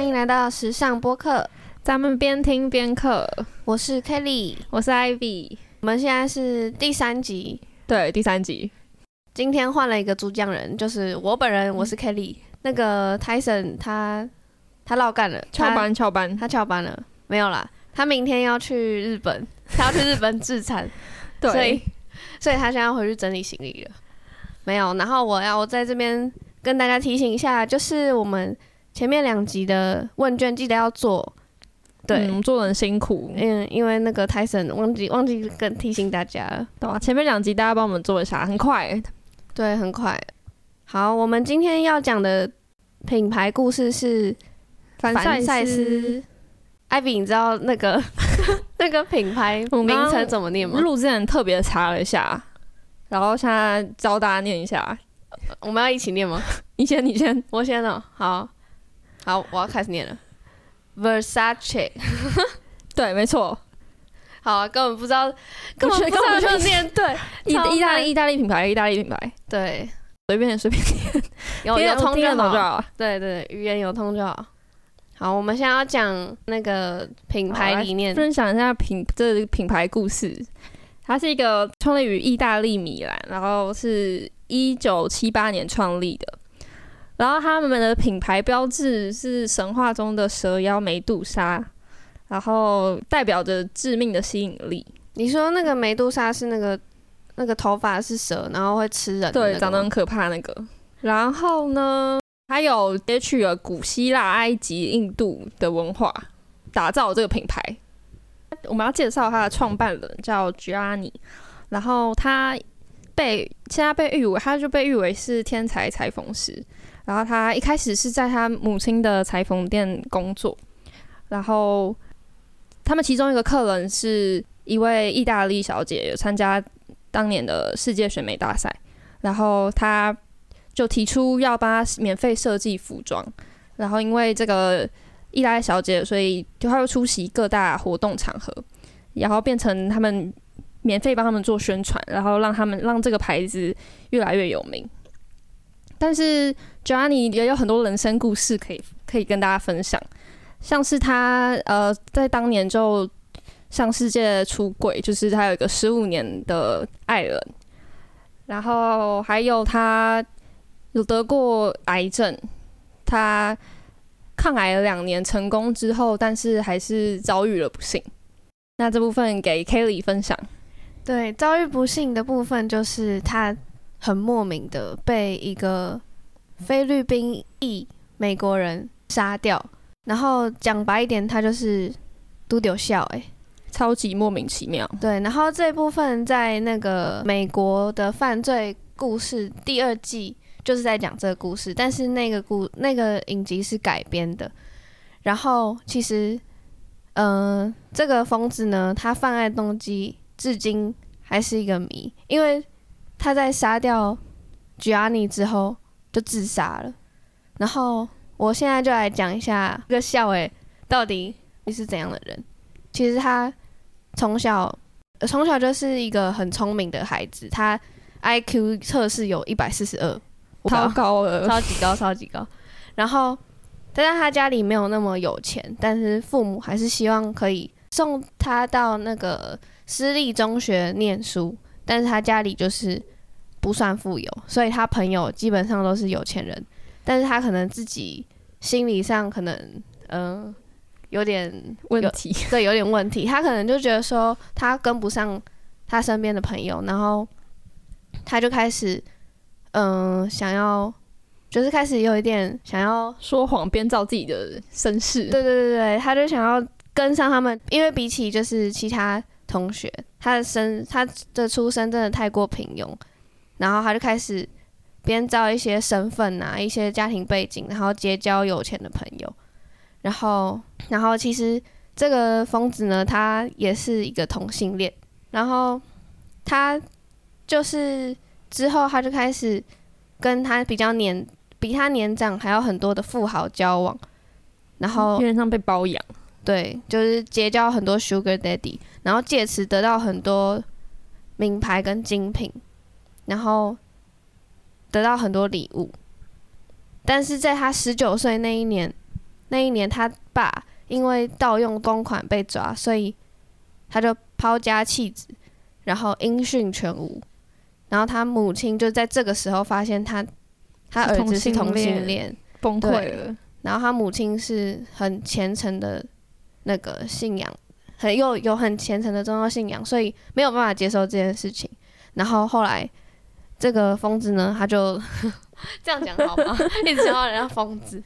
欢迎来到时尚播客，咱们边听边课。我是 Kelly，我是 Ivy。我们现在是第三集，对，第三集。今天换了一个主讲人，就是我本人，我是 Kelly。那个 Tyson 他他落干了，翘班翘班，他翘班了，没有啦。他明天要去日本，他要去日本自残，对，所以所以他现在要回去整理行李了。没有，然后我要我在这边跟大家提醒一下，就是我们前面两集的问卷记得要做，对，嗯，做的很辛苦，嗯，因为那个 Tyson 忘记忘记跟提醒大家了，对吧？前面两集大家帮我们做一下，很快，对，很快。好，我们今天要讲的品牌故事是凡赛斯。艾比，你知道那个 那个品牌名称怎么念吗？录之前特别查了一下，然后现在教大家念一下。我们要一起念吗？你先，你先，我先哦。好，好，我要开始念了。Versace，对，没错。好，根本不知道，根本不知道就念对。意意大利意大利品牌，意大利品牌。对，随便随便念，有有通就好。对对，语言有通就好。好，我们现在要讲那个品牌理念，分享一下品这品牌故事。它是一个创立于意大利米兰，然后是一九七八年创立的。然后他们的品牌标志是神话中的蛇妖梅杜莎，然后代表着致命的吸引力。你说那个梅杜莎是那个那个头发是蛇，然后会吃人，对，长得很可怕那个。然后呢？还有接取了古希腊、埃及、印度的文化，打造这个品牌。我们要介绍它的创办人叫 Gianni，然后他被现在被誉为，他就被誉为是天才裁缝师。然后他一开始是在他母亲的裁缝店工作，然后他们其中一个客人是一位意大利小姐，有参加当年的世界选美大赛，然后他。就提出要帮他免费设计服装，然后因为这个意大利小姐，所以就他会出席各大活动场合，然后变成他们免费帮他们做宣传，然后让他们让这个牌子越来越有名。但是 Johnny 也有很多人生故事可以可以跟大家分享，像是他呃在当年就向世界出轨，就是他有一个十五年的爱人，然后还有他。有得过癌症，他抗癌了两年，成功之后，但是还是遭遇了不幸。那这部分给 Kelly 分享。对，遭遇不幸的部分就是他很莫名的被一个菲律宾裔美国人杀掉。然后讲白一点，他就是都丢笑，哎，超级莫名其妙。对，然后这部分在那个美国的犯罪故事第二季。就是在讲这个故事，但是那个故那个影集是改编的。然后其实，嗯，这个疯子呢，他犯案动机至今还是一个谜，因为他在杀掉 Gianni 之后就自杀了。然后我现在就来讲一下这个校诶，到底你是怎样的人？其实他从小从小就是一个很聪明的孩子，他 IQ 测试有一百四十二。超高了，超级高，超级高。然后，但是他家里没有那么有钱，但是父母还是希望可以送他到那个私立中学念书。但是他家里就是不算富有，所以他朋友基本上都是有钱人。但是他可能自己心理上可能嗯有点问题，对，有点问题。他可能就觉得说他跟不上他身边的朋友，然后他就开始。嗯，想要就是开始有一点想要说谎编造自己的身世。对对对对，他就想要跟上他们，因为比起就是其他同学，他的身他的出身真的太过平庸，然后他就开始编造一些身份啊，一些家庭背景，然后结交有钱的朋友，然后然后其实这个疯子呢，他也是一个同性恋，然后他就是。之后，他就开始跟他比较年、比他年长还有很多的富豪交往，然后被包养。对，就是结交很多 Sugar Daddy，然后借此得到很多名牌跟精品，然后得到很多礼物。但是在他十九岁那一年，那一年他爸因为盗用公款被抓，所以他就抛家弃子，然后音讯全无。然后他母亲就在这个时候发现他他儿子是同性恋，崩溃了。然后他母亲是很虔诚的那个信仰，很又有很虔诚的宗教信仰，所以没有办法接受这件事情。然后后来这个疯子呢，他就 这样讲好吗？一直叫人家疯子。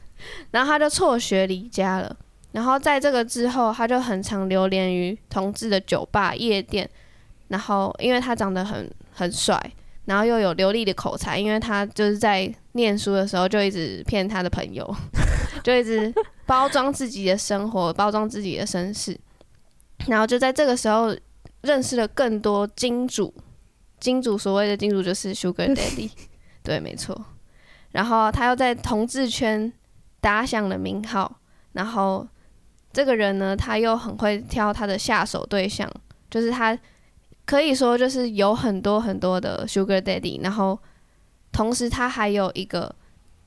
然后他就辍学离家了。然后在这个之后，他就很常流连于同志的酒吧、夜店。然后因为他长得很很帅，然后又有流利的口才，因为他就是在念书的时候就一直骗他的朋友。就一直包装自己的生活，包装自己的身世，然后就在这个时候认识了更多金主。金主所谓的金主就是 Sugar Daddy，对，没错。然后他又在同志圈打响了名号。然后这个人呢，他又很会挑他的下手对象，就是他可以说就是有很多很多的 Sugar Daddy。然后同时他还有一个。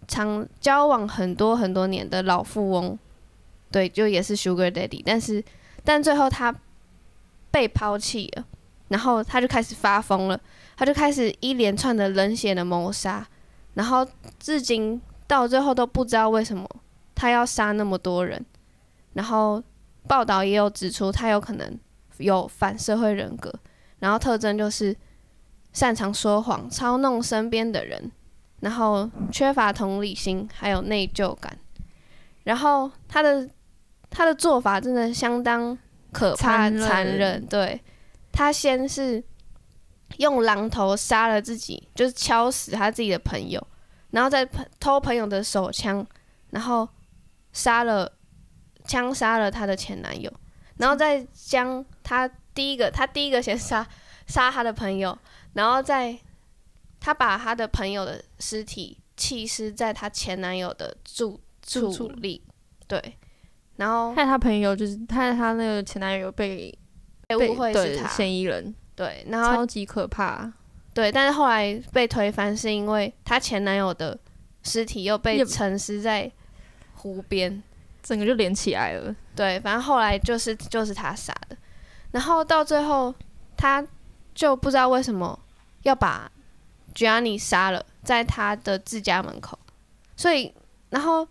常交往很多很多年的老富翁，对，就也是 Sugar Daddy，但是但最后他被抛弃了，然后他就开始发疯了，他就开始一连串的冷血的谋杀，然后至今到最后都不知道为什么他要杀那么多人，然后报道也有指出他有可能有反社会人格，然后特征就是擅长说谎，操弄身边的人。然后缺乏同理心，还有内疚感。然后他的他的做法真的相当可怕、残忍。对，他先是用榔头杀了自己，就是敲死他自己的朋友，然后再偷朋友的手枪，然后杀了枪杀了他的前男友，然后再将他第一个他第一个先杀杀他的朋友，然后再。他把她的朋友的尸体弃尸在她前男友的住处里，对，然后害她朋友就是害她那个前男友被被误会是他嫌疑人，对，然后超级可怕，对，但是后来被推翻是因为她前男友的尸体又被沉尸在湖边，整个就连起来了，对，反正后来就是就是她杀的，然后到最后她就不知道为什么要把。Johnny 杀了，在他的自家门口，所以，然后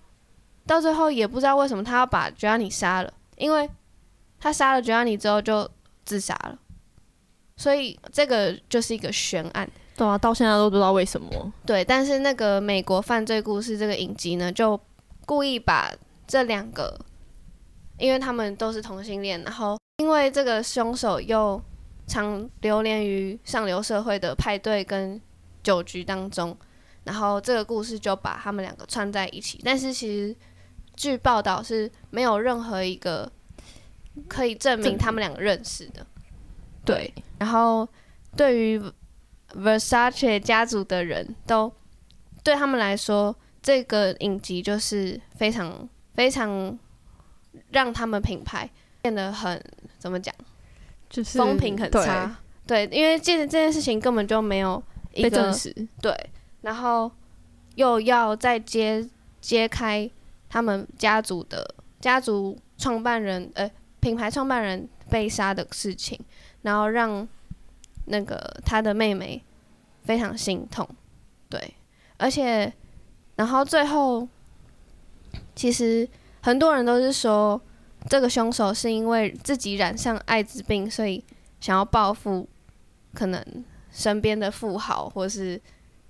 到最后也不知道为什么他要把 Johnny 杀了，因为他杀了 Johnny 之后就自杀了，所以这个就是一个悬案。对啊，到现在都不知道为什么。对，但是那个美国犯罪故事这个影集呢，就故意把这两个，因为他们都是同性恋，然后因为这个凶手又常流连于上流社会的派对跟。酒局当中，然后这个故事就把他们两个串在一起。但是其实据报道是没有任何一个可以证明他们两个认识的。对，然后对于 Versace 家族的人都对他们来说，这个影集就是非常非常让他们品牌变得很怎么讲，就是风评很差。对，因为这这件事情根本就没有。被证实对，然后又要再揭揭开他们家族的家族创办人呃品牌创办人被杀的事情，然后让那个他的妹妹非常心痛，对，而且然后最后其实很多人都是说这个凶手是因为自己染上艾滋病，所以想要报复，可能。身边的富豪，或者是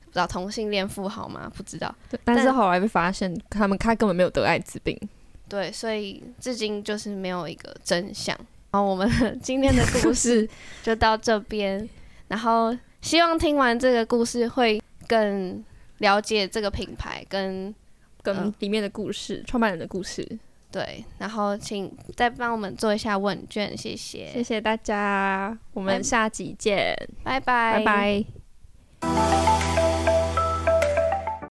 不知道同性恋富豪吗？不知道。但是后来被发现，他们他根本没有得艾滋病。对，所以至今就是没有一个真相。然后我们今天的故事 就到这边，然后希望听完这个故事会更了解这个品牌跟跟里面的故事，创办人的故事。对，然后请再帮我们做一下问卷，谢谢，谢谢大家，我们下集见，拜拜，拜拜。